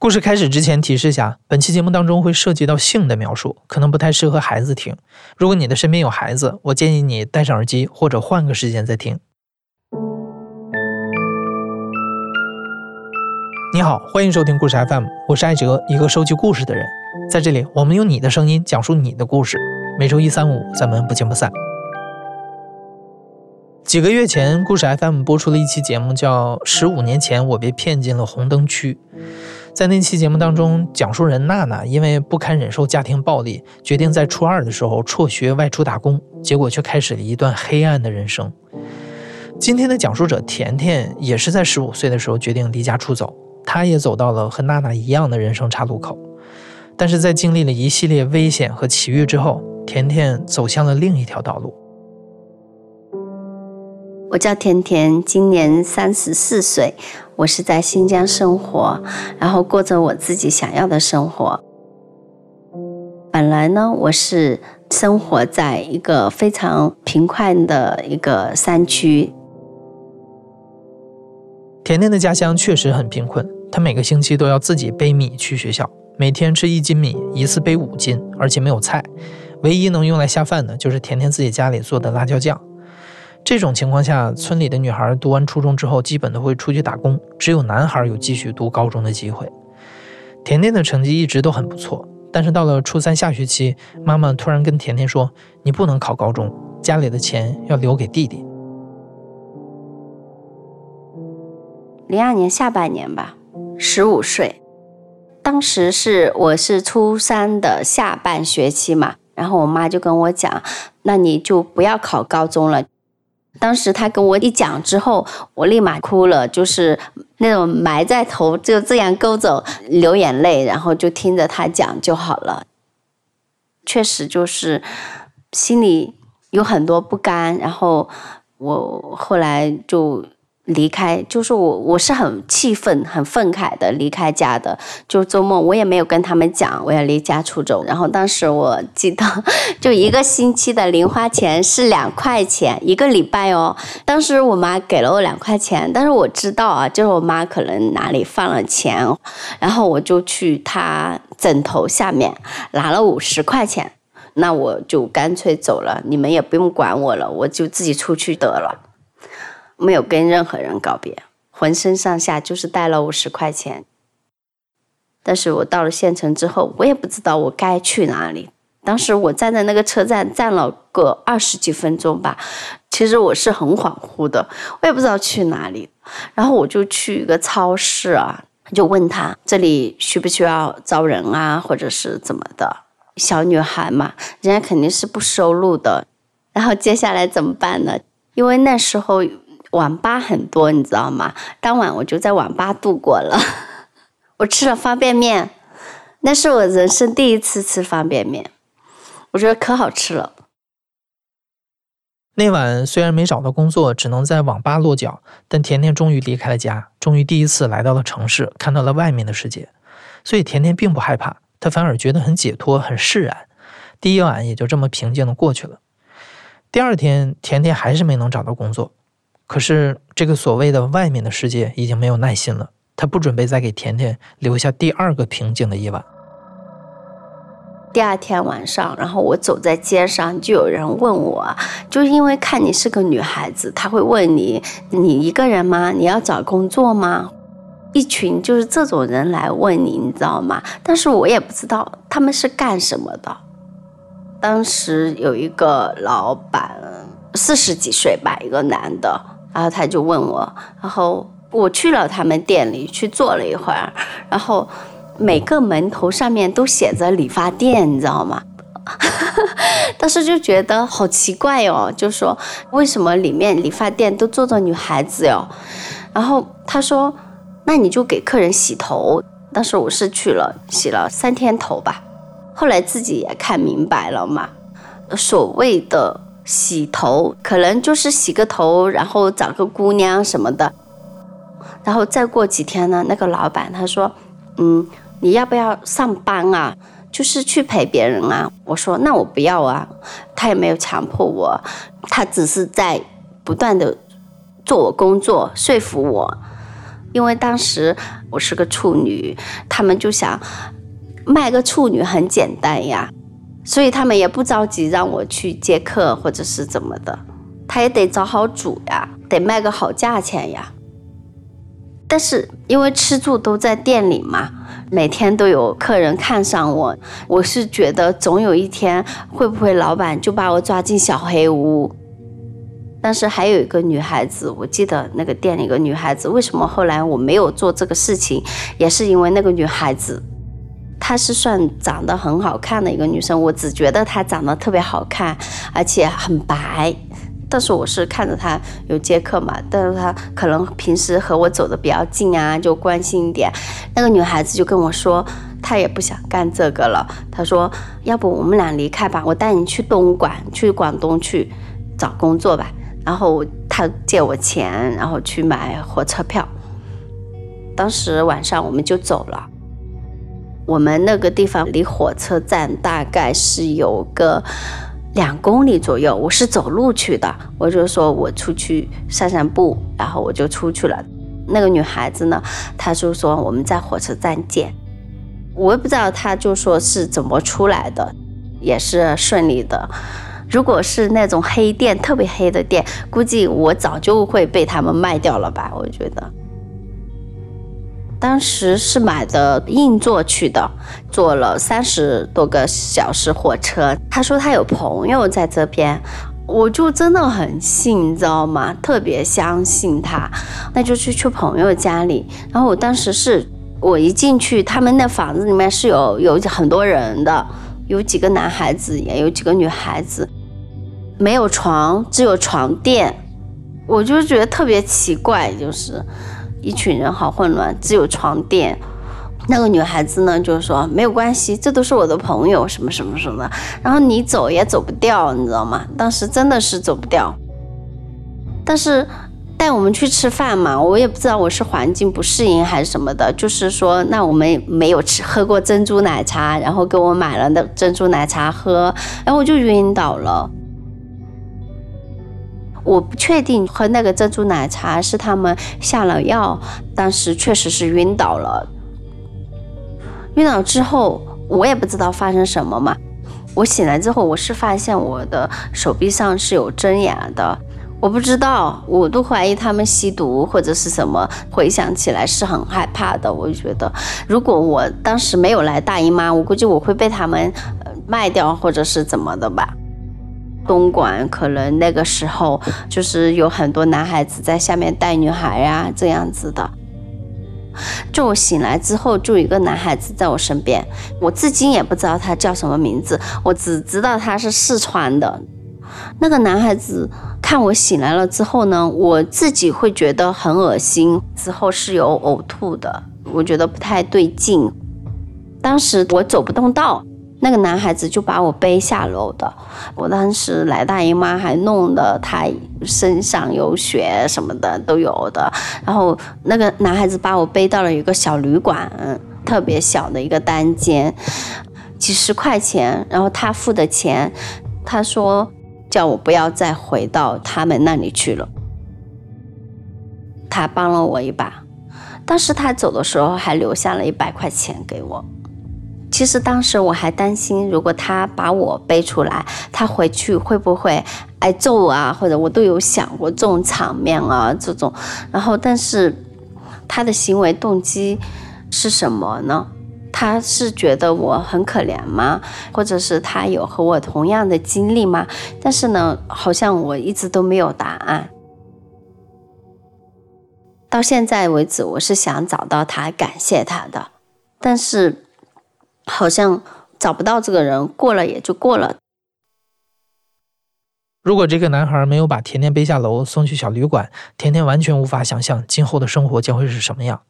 故事开始之前提示下，本期节目当中会涉及到性的描述，可能不太适合孩子听。如果你的身边有孩子，我建议你戴上耳机或者换个时间再听。你好，欢迎收听故事 FM，我是艾哲，一个收集故事的人。在这里，我们用你的声音讲述你的故事。每周一、三、五，咱们不见不散。几个月前，故事 FM 播出了一期节目，叫《十五年前我被骗进了红灯区》。在那期节目当中，讲述人娜娜因为不堪忍受家庭暴力，决定在初二的时候辍学外出打工，结果却开始了一段黑暗的人生。今天的讲述者甜甜也是在十五岁的时候决定离家出走，她也走到了和娜娜一样的人生岔路口。但是在经历了一系列危险和奇遇之后，甜甜走向了另一条道路。我叫甜甜，今年三十四岁。我是在新疆生活，然后过着我自己想要的生活。本来呢，我是生活在一个非常贫困的一个山区。甜甜的家乡确实很贫困，她每个星期都要自己背米去学校，每天吃一斤米，一次背五斤，而且没有菜，唯一能用来下饭的就是甜甜自己家里做的辣椒酱。这种情况下，村里的女孩读完初中之后，基本都会出去打工，只有男孩有继续读高中的机会。甜甜的成绩一直都很不错，但是到了初三下学期，妈妈突然跟甜甜说：“你不能考高中，家里的钱要留给弟弟。”零二年下半年吧，十五岁，当时是我是初三的下半学期嘛，然后我妈就跟我讲：“那你就不要考高中了。”当时他跟我一讲之后，我立马哭了，就是那种埋在头就这样勾走流眼泪，然后就听着他讲就好了。确实就是心里有很多不甘，然后我后来就。离开就是我，我是很气愤、很愤慨的离开家的。就周末我也没有跟他们讲我要离家出走。然后当时我记得，就一个星期的零花钱是两块钱一个礼拜哦。当时我妈给了我两块钱，但是我知道啊，就是我妈可能哪里放了钱，然后我就去她枕头下面拿了五十块钱，那我就干脆走了，你们也不用管我了，我就自己出去得了。没有跟任何人告别，浑身上下就是带了五十块钱。但是我到了县城之后，我也不知道我该去哪里。当时我站在那个车站站了个二十几分钟吧，其实我是很恍惚的，我也不知道去哪里。然后我就去一个超市啊，就问他这里需不需要招人啊，或者是怎么的？小女孩嘛，人家肯定是不收录的。然后接下来怎么办呢？因为那时候。网吧很多，你知道吗？当晚我就在网吧度过了。我吃了方便面，那是我人生第一次吃方便面，我觉得可好吃了。那晚虽然没找到工作，只能在网吧落脚，但甜甜终于离开了家，终于第一次来到了城市，看到了外面的世界。所以甜甜并不害怕，她反而觉得很解脱、很释然。第一晚也就这么平静的过去了。第二天，甜甜还是没能找到工作。可是，这个所谓的外面的世界已经没有耐心了。他不准备再给甜甜留下第二个平静的夜晚。第二天晚上，然后我走在街上，就有人问我，就是因为看你是个女孩子，他会问你：你一个人吗？你要找工作吗？一群就是这种人来问你，你知道吗？但是我也不知道他们是干什么的。当时有一个老板，四十几岁吧，一个男的。然后他就问我，然后我去了他们店里去坐了一会儿，然后每个门头上面都写着理发店，你知道吗？当时就觉得好奇怪哦，就说为什么里面理发店都坐着女孩子哟？然后他说，那你就给客人洗头。当时我是去了洗了三天头吧，后来自己也看明白了嘛，所谓的。洗头可能就是洗个头，然后找个姑娘什么的，然后再过几天呢，那个老板他说：“嗯，你要不要上班啊？就是去陪别人啊？”我说：“那我不要啊。”他也没有强迫我，他只是在不断的做我工作，说服我。因为当时我是个处女，他们就想卖个处女很简单呀，所以他们也不着急让我去接客或者是怎么的，他也得找好主呀，得卖个好价钱呀。但是因为吃住都在店里嘛，每天都有客人看上我，我是觉得总有一天会不会老板就把我抓进小黑屋。但是还有一个女孩子，我记得那个店里一个女孩子，为什么后来我没有做这个事情，也是因为那个女孩子，她是算长得很好看的一个女生，我只觉得她长得特别好看，而且很白。但是我是看着她有接客嘛，但是她可能平时和我走的比较近啊，就关心一点。那个女孩子就跟我说，她也不想干这个了。她说，要不我们俩离开吧，我带你去东莞，去广东去找工作吧。然后她借我钱，然后去买火车票。当时晚上我们就走了。我们那个地方离火车站大概是有个两公里左右，我是走路去的。我就说我出去散散步，然后我就出去了。那个女孩子呢，她就说我们在火车站见。我也不知道她就说是怎么出来的，也是顺利的。如果是那种黑店，特别黑的店，估计我早就会被他们卖掉了吧？我觉得，当时是买的硬座去的，坐了三十多个小时火车。他说他有朋友在这边，我就真的很信，你知道吗？特别相信他，那就去去朋友家里。然后我当时是，我一进去，他们那房子里面是有有很多人的，有几个男孩子，也有几个女孩子。没有床，只有床垫，我就觉得特别奇怪，就是一群人好混乱，只有床垫。那个女孩子呢，就说没有关系，这都是我的朋友，什么什么什么的。然后你走也走不掉，你知道吗？当时真的是走不掉。但是带我们去吃饭嘛，我也不知道我是环境不适应还是什么的，就是说那我们没有吃喝过珍珠奶茶，然后给我买了那珍珠奶茶喝，然后我就晕倒了。我不确定喝那个珍珠奶茶是他们下了药，当时确实是晕倒了。晕倒之后，我也不知道发生什么嘛。我醒来之后，我是发现我的手臂上是有针眼的。我不知道，我都怀疑他们吸毒或者是什么。回想起来是很害怕的。我就觉得，如果我当时没有来大姨妈，我估计我会被他们卖掉或者是怎么的吧。东莞可能那个时候就是有很多男孩子在下面带女孩呀，这样子的。就我醒来之后，就一个男孩子在我身边，我至今也不知道他叫什么名字，我只知道他是四川的。那个男孩子看我醒来了之后呢，我自己会觉得很恶心，之后是有呕吐的，我觉得不太对劲。当时我走不动道。那个男孩子就把我背下楼的，我当时来大姨妈还弄得他身上有血什么的都有的，然后那个男孩子把我背到了一个小旅馆，特别小的一个单间，几十块钱，然后他付的钱，他说叫我不要再回到他们那里去了，他帮了我一把，但是他走的时候还留下了一百块钱给我。其实当时我还担心，如果他把我背出来，他回去会不会挨揍啊？或者我都有想过这种场面啊，这种。然后，但是他的行为动机是什么呢？他是觉得我很可怜吗？或者是他有和我同样的经历吗？但是呢，好像我一直都没有答案。到现在为止，我是想找到他，感谢他的，但是。好像找不到这个人，过了也就过了。如果这个男孩没有把甜甜背下楼送去小旅馆，甜甜完全无法想象今后的生活将会是什么样。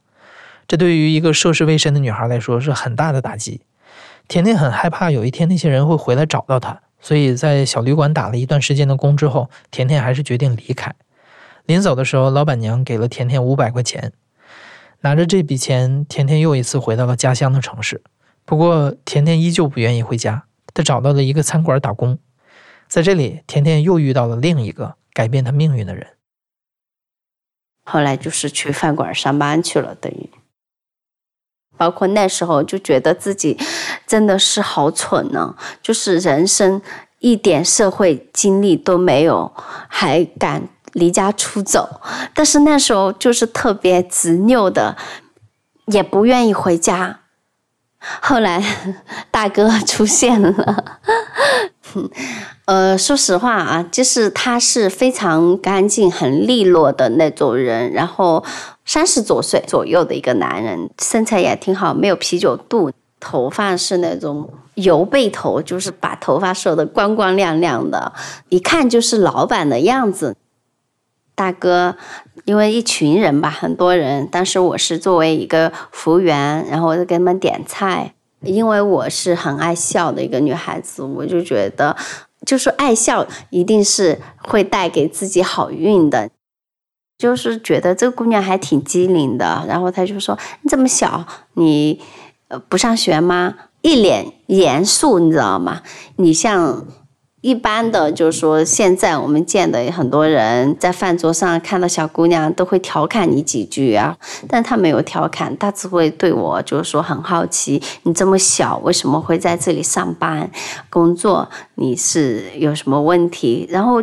这对于一个涉世未深的女孩来说是很大的打击。甜甜很害怕有一天那些人会回来找到她，所以在小旅馆打了一段时间的工之后，甜甜还是决定离开。临走的时候，老板娘给了甜甜五百块钱。拿着这笔钱，甜甜又一次回到了家乡的城市。不过，甜甜依旧不愿意回家。她找到了一个餐馆打工，在这里，甜甜又遇到了另一个改变她命运的人。后来就是去饭馆上班去了，等于。包括那时候就觉得自己真的是好蠢呢，就是人生一点社会经历都没有，还敢离家出走。但是那时候就是特别执拗的，也不愿意回家。后来大哥出现了，呃，说实话啊，就是他是非常干净、很利落的那种人，然后三十多岁左右的一个男人，身材也挺好，没有啤酒肚，头发是那种油背头，就是把头发梳得光光亮亮的，一看就是老板的样子。大哥，因为一群人吧，很多人。当时我是作为一个服务员，然后我就给他们点菜。因为我是很爱笑的一个女孩子，我就觉得，就是爱笑一定是会带给自己好运的。就是觉得这个姑娘还挺机灵的。然后他就说：“你这么小，你呃不上学吗？”一脸严肃，你知道吗？你像。一般的，就是说，现在我们见的很多人在饭桌上看到小姑娘，都会调侃你几句啊。但他没有调侃，他只会对我就是说很好奇，你这么小，为什么会在这里上班工作？你是有什么问题？然后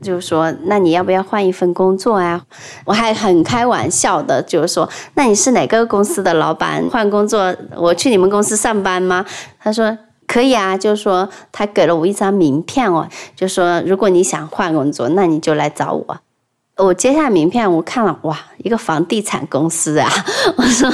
就是说，那你要不要换一份工作呀？我还很开玩笑的，就是说，那你是哪个公司的老板？换工作，我去你们公司上班吗？他说。可以啊，就是说他给了我一张名片哦，就说如果你想换工作，那你就来找我。我接下名片，我看了，哇，一个房地产公司啊！我说，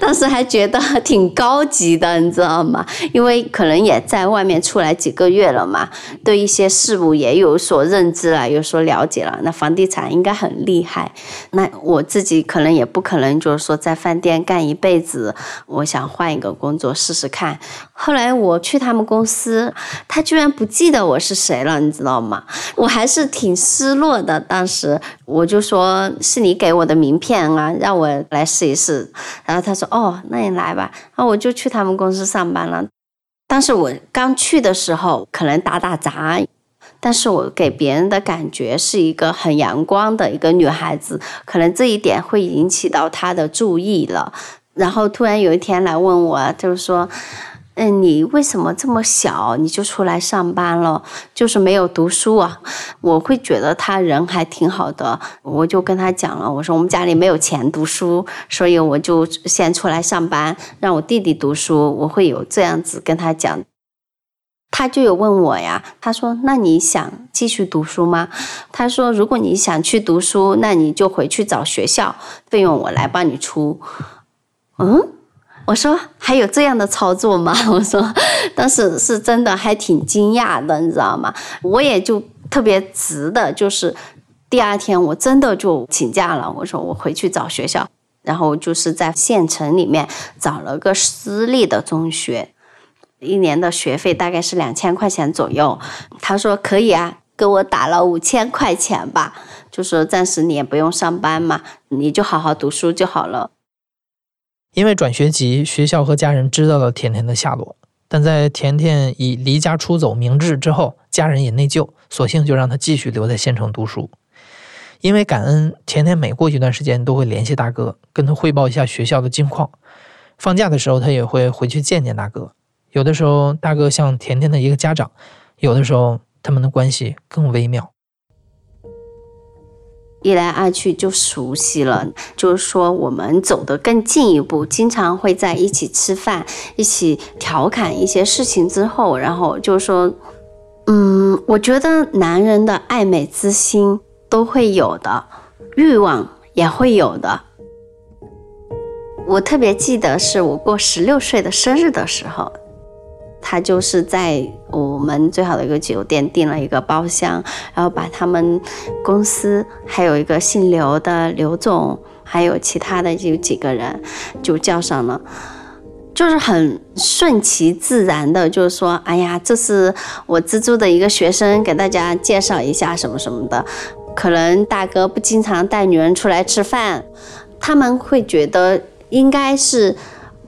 当时还觉得挺高级的，你知道吗？因为可能也在外面出来几个月了嘛，对一些事物也有所认知了，有所了解了。那房地产应该很厉害。那我自己可能也不可能就是说在饭店干一辈子，我想换一个工作试试看。后来我去他们公司，他居然不记得我是谁了，你知道吗？我还是挺失落的，当时。我就说是你给我的名片啊，让我来试一试。然后他说：“哦，那你来吧。”然后我就去他们公司上班了。当时我刚去的时候，可能打打杂，但是我给别人的感觉是一个很阳光的一个女孩子，可能这一点会引起到他的注意了。然后突然有一天来问我，就是说。嗯，你为什么这么小你就出来上班了？就是没有读书啊？我会觉得他人还挺好的，我就跟他讲了，我说我们家里没有钱读书，所以我就先出来上班，让我弟弟读书。我会有这样子跟他讲，他就有问我呀，他说：“那你想继续读书吗？”他说：“如果你想去读书，那你就回去找学校，费用我来帮你出。”嗯。我说还有这样的操作吗？我说当时是真的还挺惊讶的，你知道吗？我也就特别直的，就是第二天我真的就请假了。我说我回去找学校，然后就是在县城里面找了个私立的中学，一年的学费大概是两千块钱左右。他说可以啊，给我打了五千块钱吧，就说暂时你也不用上班嘛，你就好好读书就好了。因为转学籍，学校和家人知道了甜甜的下落，但在甜甜以离家出走明志之后，家人也内疚，索性就让她继续留在县城读书。因为感恩，甜甜每过一段时间都会联系大哥，跟他汇报一下学校的近况。放假的时候，他也会回去见见大哥。有的时候，大哥像甜甜的一个家长；有的时候，他们的关系更微妙。一来二去就熟悉了，就是说我们走得更进一步，经常会在一起吃饭，一起调侃一些事情之后，然后就是说，嗯，我觉得男人的爱美之心都会有的，欲望也会有的。我特别记得是我过十六岁的生日的时候。他就是在我们最好的一个酒店订了一个包厢，然后把他们公司还有一个姓刘的刘总，还有其他的有几个人就叫上了，就是很顺其自然的，就是说，哎呀，这是我资助的一个学生，给大家介绍一下什么什么的。可能大哥不经常带女人出来吃饭，他们会觉得应该是。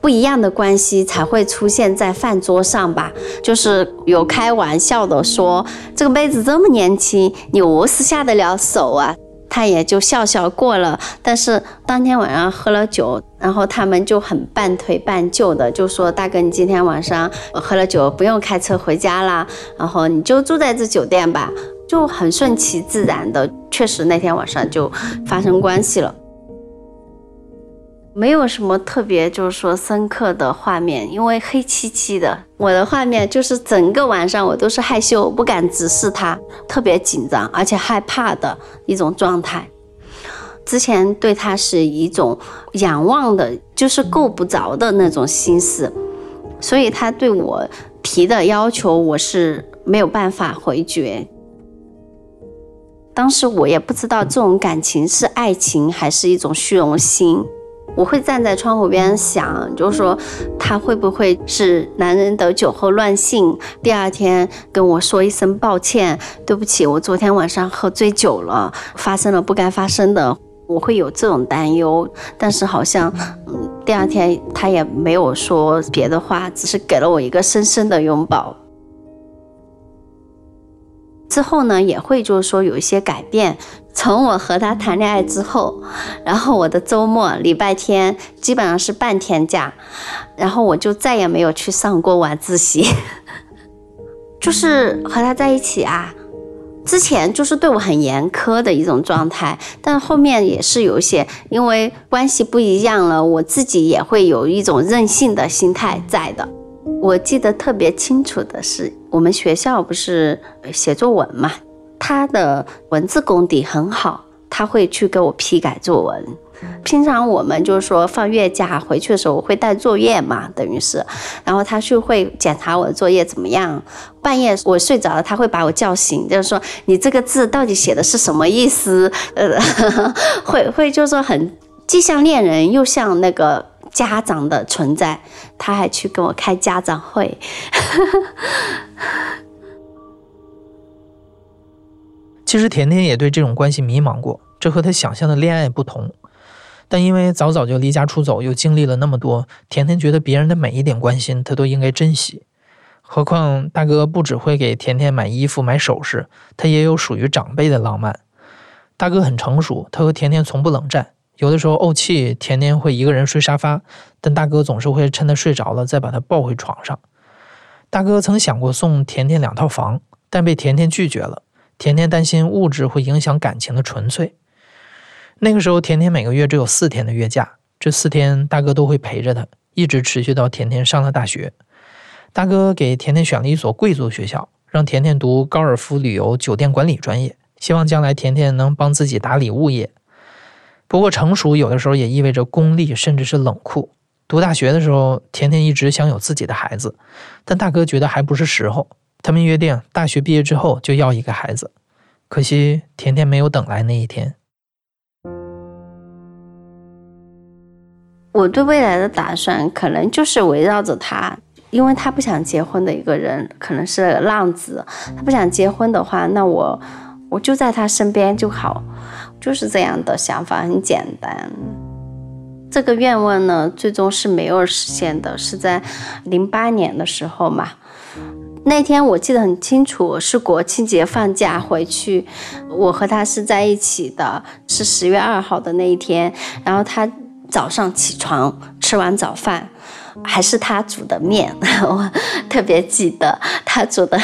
不一样的关系才会出现在饭桌上吧，就是有开玩笑的说，这个妹子这么年轻，你何时下得了手啊？他也就笑笑过了。但是当天晚上喝了酒，然后他们就很半推半就的就说：“大哥，你今天晚上喝了酒，不用开车回家啦，然后你就住在这酒店吧。”就很顺其自然的，确实那天晚上就发生关系了。没有什么特别，就是说深刻的画面，因为黑漆漆的。我的画面就是整个晚上我都是害羞，不敢直视他，特别紧张，而且害怕的一种状态。之前对他是一种仰望的，就是够不着的那种心思，所以他对我提的要求，我是没有办法回绝。当时我也不知道这种感情是爱情还是一种虚荣心。我会站在窗户边想，就是说他会不会是男人的酒后乱性，第二天跟我说一声抱歉，对不起，我昨天晚上喝醉酒了，发生了不该发生的，我会有这种担忧。但是好像，嗯，第二天他也没有说别的话，只是给了我一个深深的拥抱。之后呢，也会就是说有一些改变。从我和他谈恋爱之后，然后我的周末礼拜天基本上是半天假，然后我就再也没有去上过晚自习。就是和他在一起啊，之前就是对我很严苛的一种状态，但后面也是有一些，因为关系不一样了，我自己也会有一种任性的心态在的。我记得特别清楚的是，我们学校不是写作文嘛，他的文字功底很好，他会去给我批改作文。平常我们就是说放月假回去的时候，我会带作业嘛，等于是，然后他就会检查我的作业怎么样。半夜我睡着了，他会把我叫醒，就是说你这个字到底写的是什么意思？呃，会会就是说很既像恋人又像那个。家长的存在，他还去跟我开家长会。其实甜甜也对这种关系迷茫过，这和他想象的恋爱不同。但因为早早就离家出走，又经历了那么多，甜甜觉得别人的每一点关心，他都应该珍惜。何况大哥不只会给甜甜买衣服、买首饰，他也有属于长辈的浪漫。大哥很成熟，他和甜甜从不冷战。有的时候怄气，甜甜会一个人睡沙发，但大哥总是会趁她睡着了再把她抱回床上。大哥曾想过送甜甜两套房，但被甜甜拒绝了。甜甜担心物质会影响感情的纯粹。那个时候，甜甜每个月只有四天的月假，这四天大哥都会陪着她，一直持续到甜甜上了大学。大哥给甜甜选了一所贵族学校，让甜甜读高尔夫旅游酒店管理专业，希望将来甜甜能帮自己打理物业。不过成熟有的时候也意味着功利，甚至是冷酷。读大学的时候，甜甜一直想有自己的孩子，但大哥觉得还不是时候。他们约定大学毕业之后就要一个孩子，可惜甜甜没有等来那一天。我对未来的打算可能就是围绕着他，因为他不想结婚的一个人，可能是浪子。他不想结婚的话，那我我就在他身边就好。就是这样的想法很简单，这个愿望呢，最终是没有实现的，是在零八年的时候嘛。那天我记得很清楚，是国庆节放假回去，我和他是在一起的，是十月二号的那一天。然后他早上起床吃完早饭。还是他煮的面，我特别记得他煮的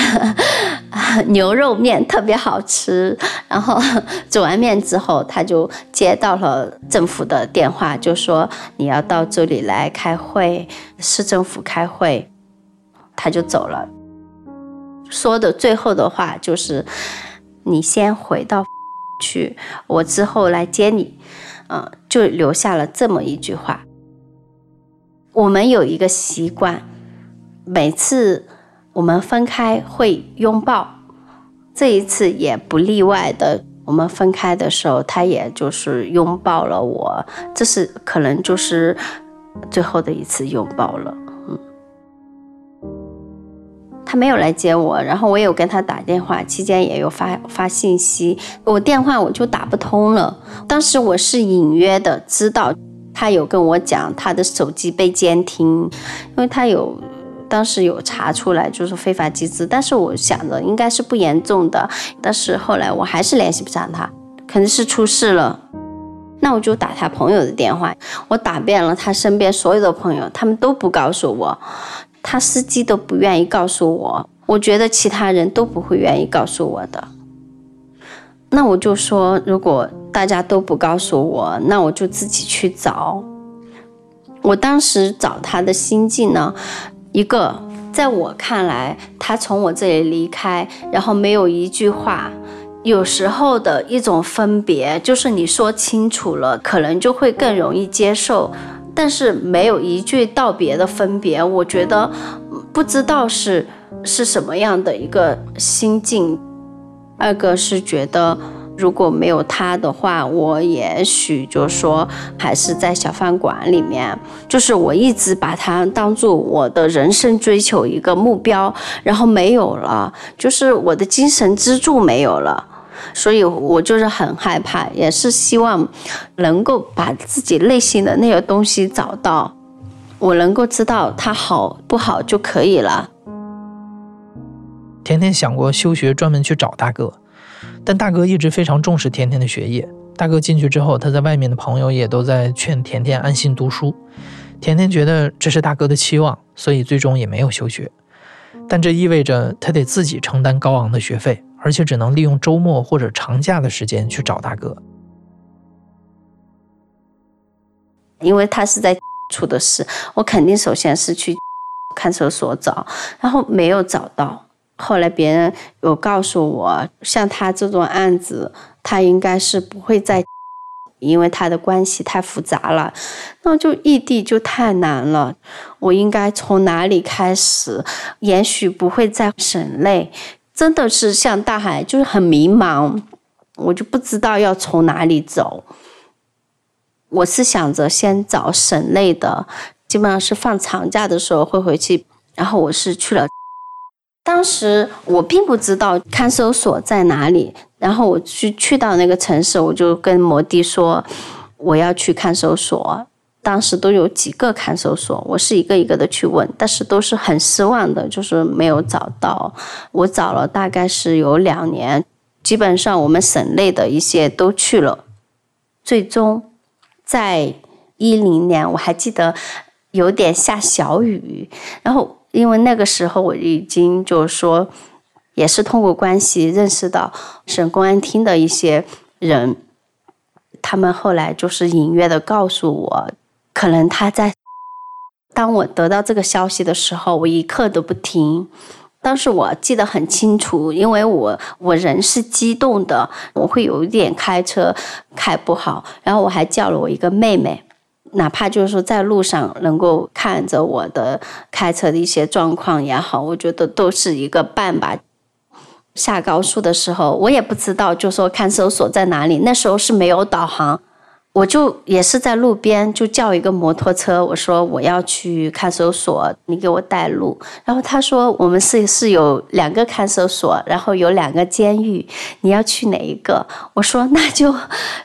牛肉面特别好吃。然后煮完面之后，他就接到了政府的电话，就说你要到这里来开会，市政府开会，他就走了。说的最后的话就是你先回到 去，我之后来接你。嗯，就留下了这么一句话。我们有一个习惯，每次我们分开会拥抱，这一次也不例外的。我们分开的时候，他也就是拥抱了我，这是可能就是最后的一次拥抱了。他没有来接我，然后我有跟他打电话，期间也有发发信息，我电话我就打不通了。当时我是隐约的知道。他有跟我讲他的手机被监听，因为他有当时有查出来就是非法集资，但是我想着应该是不严重的，但是后来我还是联系不上他。肯定是出事了。那我就打他朋友的电话，我打遍了他身边所有的朋友，他们都不告诉我，他司机都不愿意告诉我，我觉得其他人都不会愿意告诉我的。那我就说，如果大家都不告诉我，那我就自己去找。我当时找他的心境呢，一个在我看来，他从我这里离开，然后没有一句话。有时候的一种分别，就是你说清楚了，可能就会更容易接受。但是没有一句道别的分别，我觉得不知道是是什么样的一个心境。二个是觉得如果没有他的话，我也许就说还是在小饭馆里面，就是我一直把他当做我的人生追求一个目标，然后没有了，就是我的精神支柱没有了。所以，我就是很害怕，也是希望能够把自己内心的那个东西找到，我能够知道它好不好就可以了。甜甜想过休学，专门去找大哥，但大哥一直非常重视甜甜的学业。大哥进去之后，他在外面的朋友也都在劝甜甜安心读书。甜甜觉得这是大哥的期望，所以最终也没有休学。但这意味着他得自己承担高昂的学费。而且只能利用周末或者长假的时间去找大哥，因为他是在出的事，我肯定首先是去 看守所找，然后没有找到。后来别人有告诉我，像他这种案子，他应该是不会再，因为他的关系太复杂了，那就异地就太难了。我应该从哪里开始？也许不会在 省内。真的是像大海，就是很迷茫，我就不知道要从哪里走。我是想着先找省内的，基本上是放长假的时候会回去。然后我是去了，当时我并不知道看守所在哪里。然后我去去到那个城市，我就跟摩的说我要去看守所。当时都有几个看守所，我是一个一个的去问，但是都是很失望的，就是没有找到。我找了大概是有两年，基本上我们省内的一些都去了。最终，在一零年，我还记得有点下小雨，然后因为那个时候我已经就是说，也是通过关系认识到省公安厅的一些人，他们后来就是隐约的告诉我。可能他在，当我得到这个消息的时候，我一刻都不停。当时我记得很清楚，因为我我人是激动的，我会有一点开车开不好。然后我还叫了我一个妹妹，哪怕就是说在路上能够看着我的开车的一些状况也好，我觉得都是一个伴吧。下高速的时候，我也不知道，就说看守所在哪里，那时候是没有导航。我就也是在路边就叫一个摩托车，我说我要去看守所，你给我带路。然后他说我们是是有两个看守所，然后有两个监狱，你要去哪一个？我说那就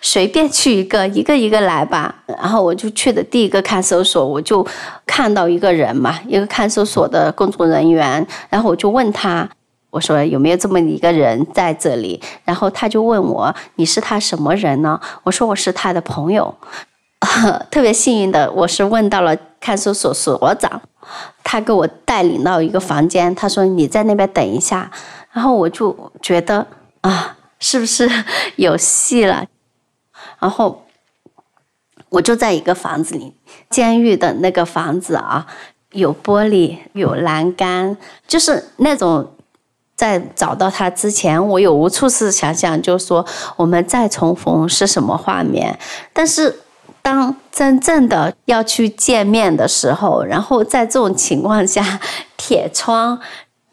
随便去一个，一个一个来吧。然后我就去的第一个看守所，我就看到一个人嘛，一个看守所的工作人员，然后我就问他。我说有没有这么一个人在这里？然后他就问我你是他什么人呢？我说我是他的朋友。特别幸运的，我是问到了看守所所长，他给我带领到一个房间，他说你在那边等一下。然后我就觉得啊，是不是 有戏了？然后我就在一个房子里，监狱的那个房子啊，有玻璃，有栏杆，就是那种。在找到他之前，我有无数次想想，就说我们再重逢是什么画面。但是，当真正的要去见面的时候，然后在这种情况下，铁窗，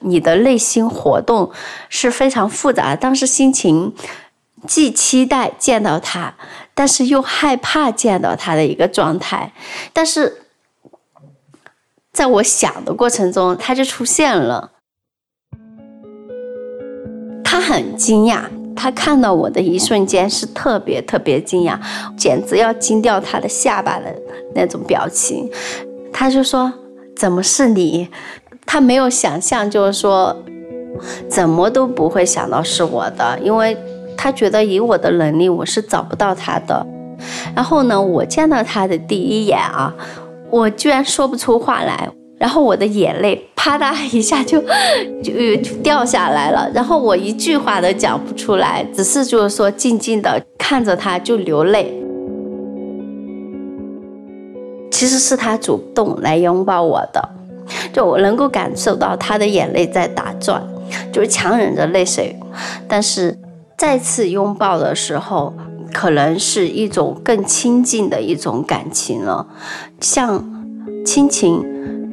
你的内心活动是非常复杂。当时心情既期待见到他，但是又害怕见到他的一个状态。但是，在我想的过程中，他就出现了。他很惊讶，他看到我的一瞬间是特别特别惊讶，简直要惊掉他的下巴的那种表情。他就说：“怎么是你？”他没有想象，就是说，怎么都不会想到是我的，因为他觉得以我的能力，我是找不到他的。然后呢，我见到他的第一眼啊，我居然说不出话来，然后我的眼泪啪嗒一下就 就掉下来了，然后我一句话都讲不出来，只是就是说静静的看着他就流泪。其实是他主动来拥抱我的，就我能够感受到他的眼泪在打转，就是强忍着泪水，但是再次拥抱的时候。可能是一种更亲近的一种感情了，像亲情，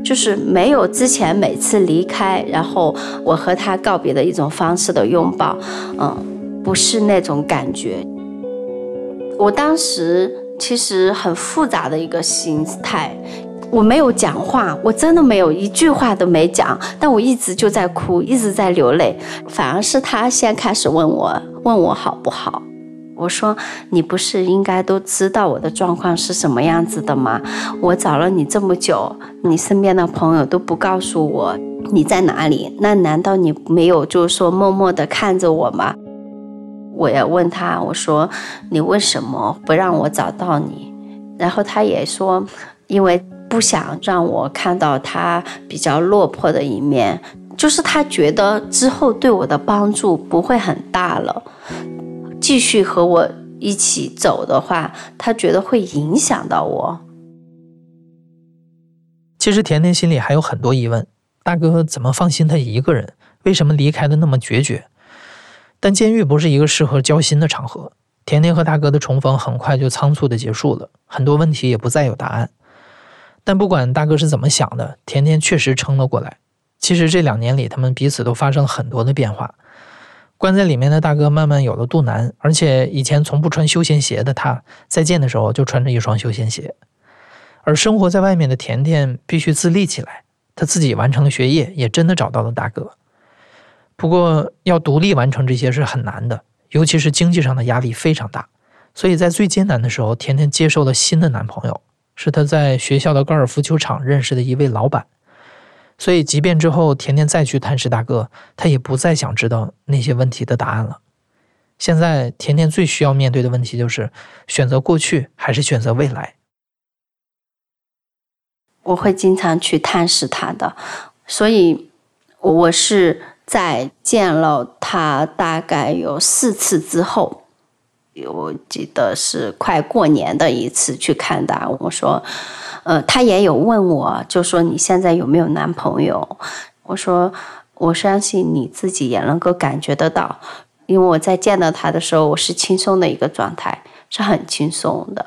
就是没有之前每次离开，然后我和他告别的一种方式的拥抱，嗯，不是那种感觉。我当时其实很复杂的一个心态，我没有讲话，我真的没有一句话都没讲，但我一直就在哭，一直在流泪，反而是他先开始问我，问我好不好。我说：“你不是应该都知道我的状况是什么样子的吗？我找了你这么久，你身边的朋友都不告诉我你在哪里，那难道你没有就是说默默的看着我吗？”我也问他，我说：“你为什么不让我找到你？”然后他也说：“因为不想让我看到他比较落魄的一面，就是他觉得之后对我的帮助不会很大了。”继续和我一起走的话，他觉得会影响到我。其实甜甜心里还有很多疑问：大哥怎么放心他一个人？为什么离开的那么决绝？但监狱不是一个适合交心的场合。甜甜和大哥的重逢很快就仓促的结束了，很多问题也不再有答案。但不管大哥是怎么想的，甜甜确实撑了过来。其实这两年里，他们彼此都发生了很多的变化。关在里面的大哥慢慢有了肚腩，而且以前从不穿休闲鞋的他，再见的时候就穿着一双休闲鞋。而生活在外面的甜甜必须自立起来，他自己完成了学业，也真的找到了大哥。不过要独立完成这些是很难的，尤其是经济上的压力非常大。所以在最艰难的时候，甜甜接受了新的男朋友，是她在学校的高尔夫球场认识的一位老板。所以，即便之后甜甜再去探视大哥，他也不再想知道那些问题的答案了。现在，甜甜最需要面对的问题就是选择过去还是选择未来。我会经常去探视他的，所以我是在见了他大概有四次之后，我记得是快过年的一次去看他，我说。呃，他也有问我，就说你现在有没有男朋友？我说我相信你自己也能够感觉得到，因为我在见到他的时候，我是轻松的一个状态，是很轻松的。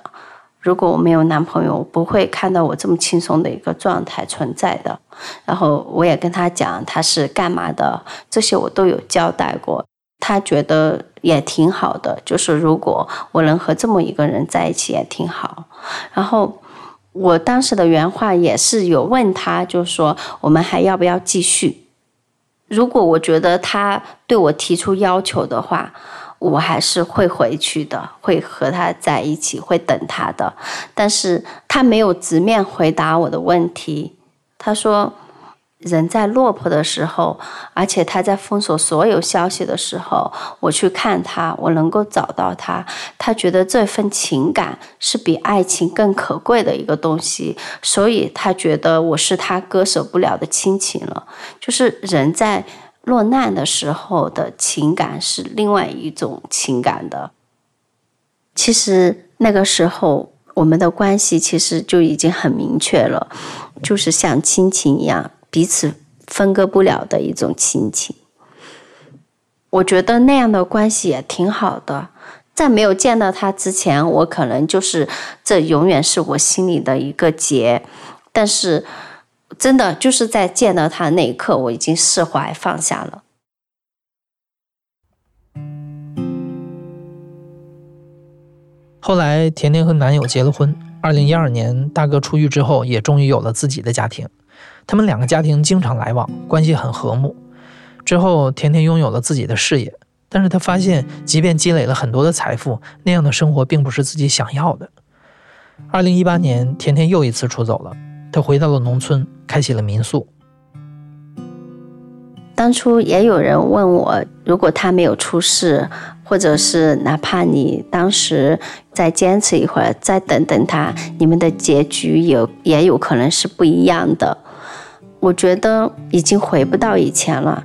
如果我没有男朋友，我不会看到我这么轻松的一个状态存在的。然后我也跟他讲他是干嘛的，这些我都有交代过，他觉得也挺好的。就是如果我能和这么一个人在一起，也挺好。然后。我当时的原话也是有问他，就说我们还要不要继续？如果我觉得他对我提出要求的话，我还是会回去的，会和他在一起，会等他的。但是他没有直面回答我的问题，他说。人在落魄的时候，而且他在封锁所有消息的时候，我去看他，我能够找到他。他觉得这份情感是比爱情更可贵的一个东西，所以他觉得我是他割舍不了的亲情了。就是人在落难的时候的情感是另外一种情感的。其实那个时候我们的关系其实就已经很明确了，就是像亲情一样。彼此分割不了的一种亲情，我觉得那样的关系也挺好的。在没有见到他之前，我可能就是这永远是我心里的一个结。但是，真的就是在见到他那一刻，我已经释怀放下了。后来，甜甜和男友结了婚。二零一二年，大哥出狱之后，也终于有了自己的家庭。他们两个家庭经常来往，关系很和睦。之后，甜甜拥有了自己的事业，但是她发现，即便积累了很多的财富，那样的生活并不是自己想要的。二零一八年，甜甜又一次出走了，她回到了农村，开启了民宿。当初也有人问我，如果他没有出事，或者是哪怕你当时再坚持一会儿，再等等他，你们的结局有也有可能是不一样的。我觉得已经回不到以前了。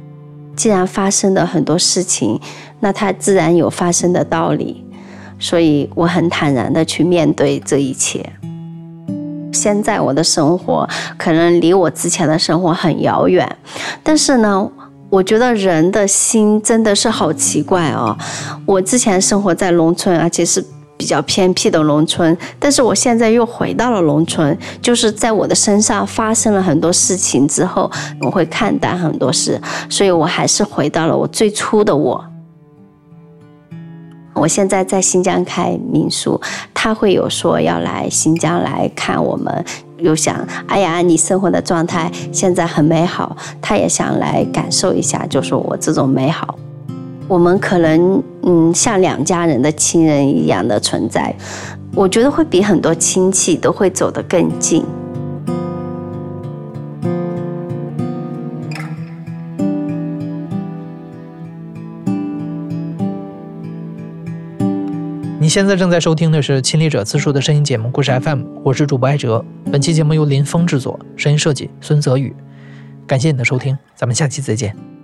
既然发生的很多事情，那它自然有发生的道理。所以我很坦然的去面对这一切。现在我的生活可能离我之前的生活很遥远，但是呢，我觉得人的心真的是好奇怪哦。我之前生活在农村，而且是比较偏僻的农村，但是我现在又回到了农村，就是在我的身上发生了很多事情之后，我会看淡很多事，所以我还是回到了我最初的我。我现在在新疆开民宿，他会有说要来新疆来看我们，又想，哎呀，你生活的状态现在很美好，他也想来感受一下，就是我这种美好。我们可能，嗯，像两家人的亲人一样的存在，我觉得会比很多亲戚都会走得更近。你现在正在收听的是《亲历者自述》的声音节目《故事 FM》，我是主播艾哲。本期节目由林峰制作，声音设计孙泽宇。感谢你的收听，咱们下期再见。